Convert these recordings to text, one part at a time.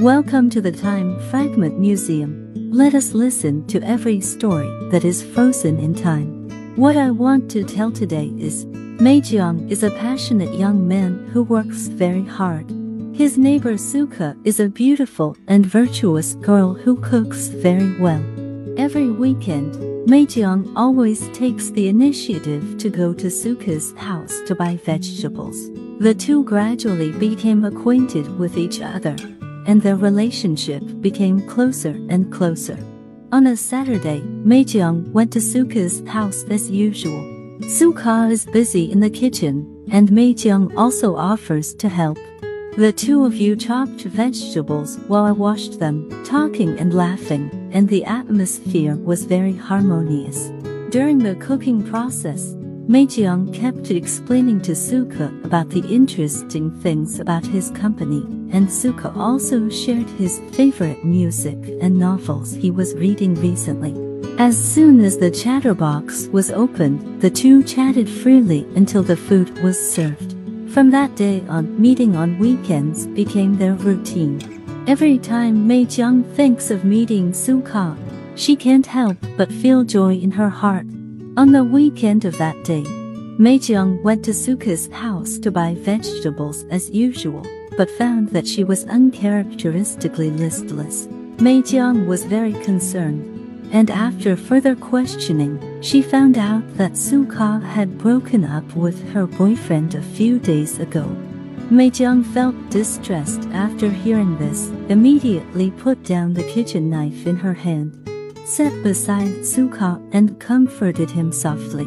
Welcome to the Time Fragment Museum. Let us listen to every story that is frozen in time. What I want to tell today is Mei Jiang is a passionate young man who works very hard. His neighbor Suka is a beautiful and virtuous girl who cooks very well. Every weekend, Mei Jiang always takes the initiative to go to Suka's house to buy vegetables. The two gradually became acquainted with each other, and their relationship became closer and closer. On a Saturday, Mei Jiang went to Suka's house as usual. Suka is busy in the kitchen, and Mei Jiang also offers to help. The two of you chopped vegetables while I washed them, talking and laughing, and the atmosphere was very harmonious. During the cooking process, Mei Jiang kept explaining to Suka about the interesting things about his company, and Suka also shared his favorite music and novels he was reading recently. As soon as the chatterbox was opened, the two chatted freely until the food was served. From that day on, meeting on weekends became their routine. Every time Mei Jiang thinks of meeting Suka, she can't help but feel joy in her heart. On the weekend of that day, Mei Jiang went to Suka's house to buy vegetables as usual, but found that she was uncharacteristically listless. Mei Jiang was very concerned and after further questioning, she found out that Suka had broken up with her boyfriend a few days ago. Mei Jiang felt distressed after hearing this, immediately put down the kitchen knife in her hand, sat beside Suka and comforted him softly.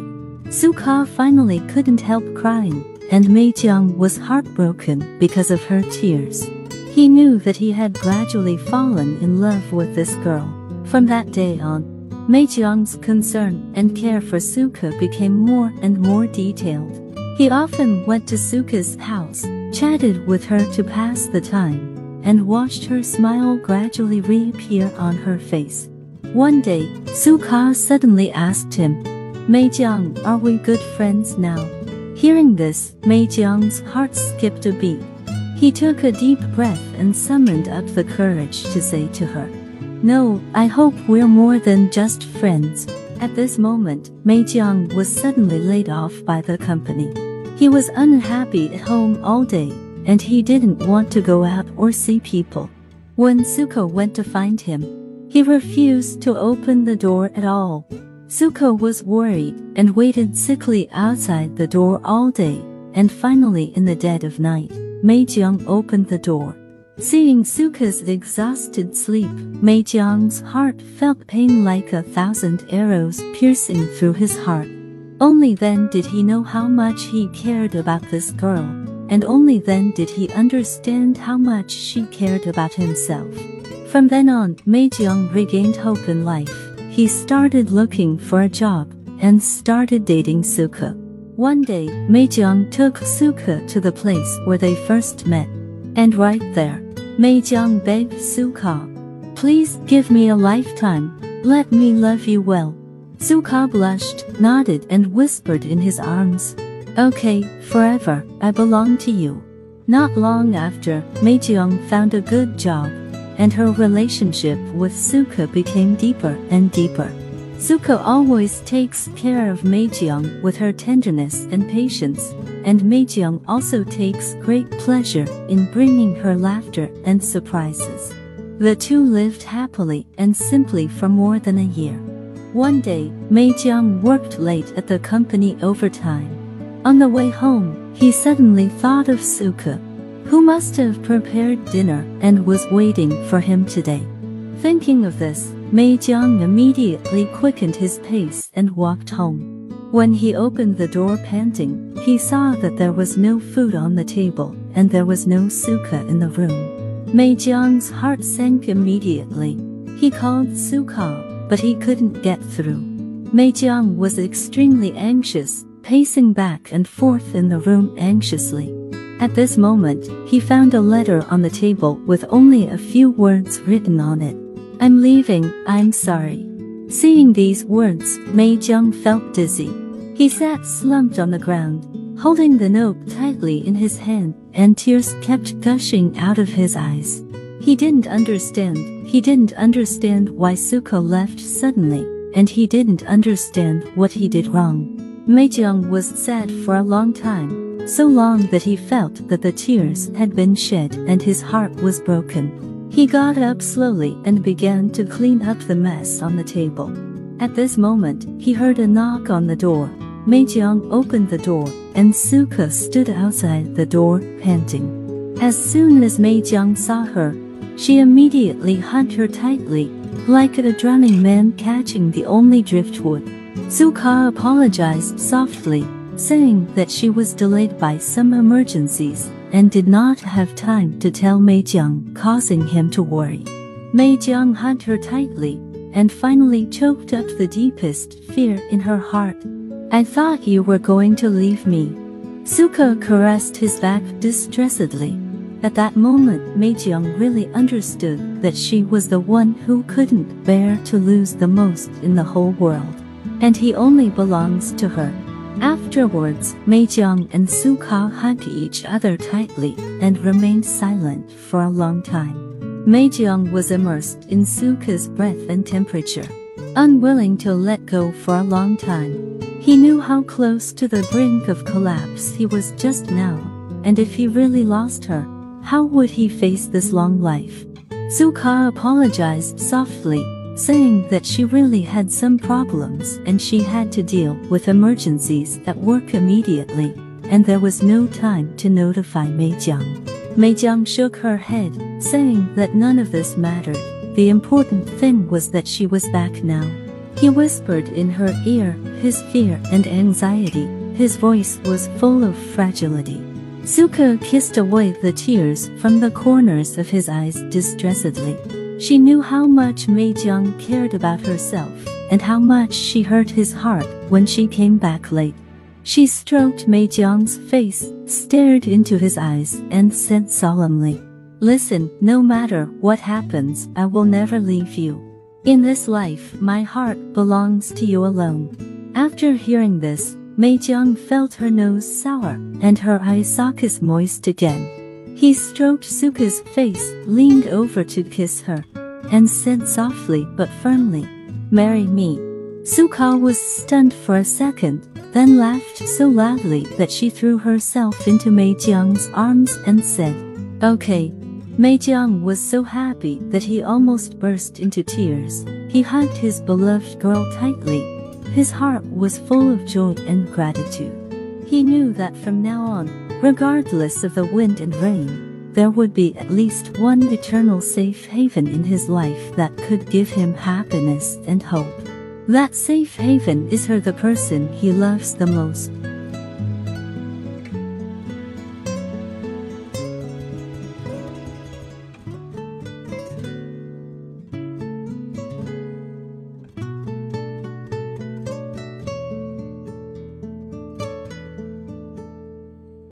Suka finally couldn't help crying, and Mei Jiang was heartbroken because of her tears. He knew that he had gradually fallen in love with this girl. From that day on, Mei Jiang's concern and care for Suka became more and more detailed. He often went to Suka's house, chatted with her to pass the time, and watched her smile gradually reappear on her face. One day, Suka suddenly asked him, Mei Jiang, are we good friends now? Hearing this, Mei Jiang's heart skipped a beat. He took a deep breath and summoned up the courage to say to her, no, I hope we're more than just friends. At this moment, Mei Jiang was suddenly laid off by the company. He was unhappy at home all day, and he didn't want to go out or see people. When Suko went to find him, he refused to open the door at all. Suko was worried and waited sickly outside the door all day, and finally in the dead of night, Mei Jiang opened the door. Seeing Suka's exhausted sleep, Mei Jiang's heart felt pain like a thousand arrows piercing through his heart. Only then did he know how much he cared about this girl, and only then did he understand how much she cared about himself. From then on, Mei Jiang regained hope in life. He started looking for a job and started dating Suka. One day, Mei Jiang took Suka to the place where they first met. And right there, Mei Jiang begged Suka, Please give me a lifetime, let me love you well. Suka blushed, nodded and whispered in his arms, Okay, forever, I belong to you. Not long after, Mei Jiang found a good job, and her relationship with Suka became deeper and deeper. Suka always takes care of Mei Jiang with her tenderness and patience, and Mei Jiang also takes great pleasure in bringing her laughter and surprises. The two lived happily and simply for more than a year. One day, Mei Jiang worked late at the company overtime. On the way home, he suddenly thought of Suka, who must have prepared dinner and was waiting for him today. Thinking of this, Mei Jiang immediately quickened his pace and walked home. When he opened the door panting, he saw that there was no food on the table and there was no Suka in the room. Mei Jiang's heart sank immediately. He called Suka, but he couldn't get through. Mei Jiang was extremely anxious, pacing back and forth in the room anxiously. At this moment, he found a letter on the table with only a few words written on it. I'm leaving, I'm sorry. Seeing these words, Mei Jiang felt dizzy. He sat slumped on the ground, holding the note tightly in his hand, and tears kept gushing out of his eyes. He didn't understand, he didn't understand why Suko left suddenly, and he didn't understand what he did wrong. Meijiang was sad for a long time, so long that he felt that the tears had been shed and his heart was broken. He got up slowly and began to clean up the mess on the table. At this moment, he heard a knock on the door. Meijiang opened the door, and Suka stood outside the door, panting. As soon as Meijiang saw her, she immediately hugged her tightly, like a drowning man catching the only driftwood. Suka apologized softly, saying that she was delayed by some emergencies and did not have time to tell Meijiang, causing him to worry. Meijiang hugged her tightly and finally choked up the deepest fear in her heart. I thought you were going to leave me. Suka caressed his back distressedly. At that moment Meijiang really understood that she was the one who couldn't bear to lose the most in the whole world. And he only belongs to her. Afterwards, Meijiang and Suka hugged each other tightly and remained silent for a long time. Meijiang was immersed in Suka's breath and temperature. Unwilling to let go for a long time, he knew how close to the brink of collapse he was just now, and if he really lost her, how would he face this long life? Suka apologized softly, saying that she really had some problems and she had to deal with emergencies at work immediately, and there was no time to notify Meijiang. Meijiang shook her head, saying that none of this mattered. The important thing was that she was back now. He whispered in her ear his fear and anxiety. His voice was full of fragility. Suka kissed away the tears from the corners of his eyes distressedly. She knew how much Mei Jiang cared about herself and how much she hurt his heart when she came back late. She stroked Mei Jiang's face, stared into his eyes, and said solemnly, Listen, no matter what happens, I will never leave you. In this life, my heart belongs to you alone. After hearing this, Mei Jiang felt her nose sour and her eye sockets moist again. He stroked Suka's face, leaned over to kiss her, and said softly but firmly, Marry me. Suka was stunned for a second, then laughed so loudly that she threw herself into Meijiang's arms and said, Okay. Meijiang was so happy that he almost burst into tears. He hugged his beloved girl tightly his heart was full of joy and gratitude. He knew that from now on, regardless of the wind and rain, there would be at least one eternal safe haven in his life that could give him happiness and hope. That safe haven is her the person he loves the most.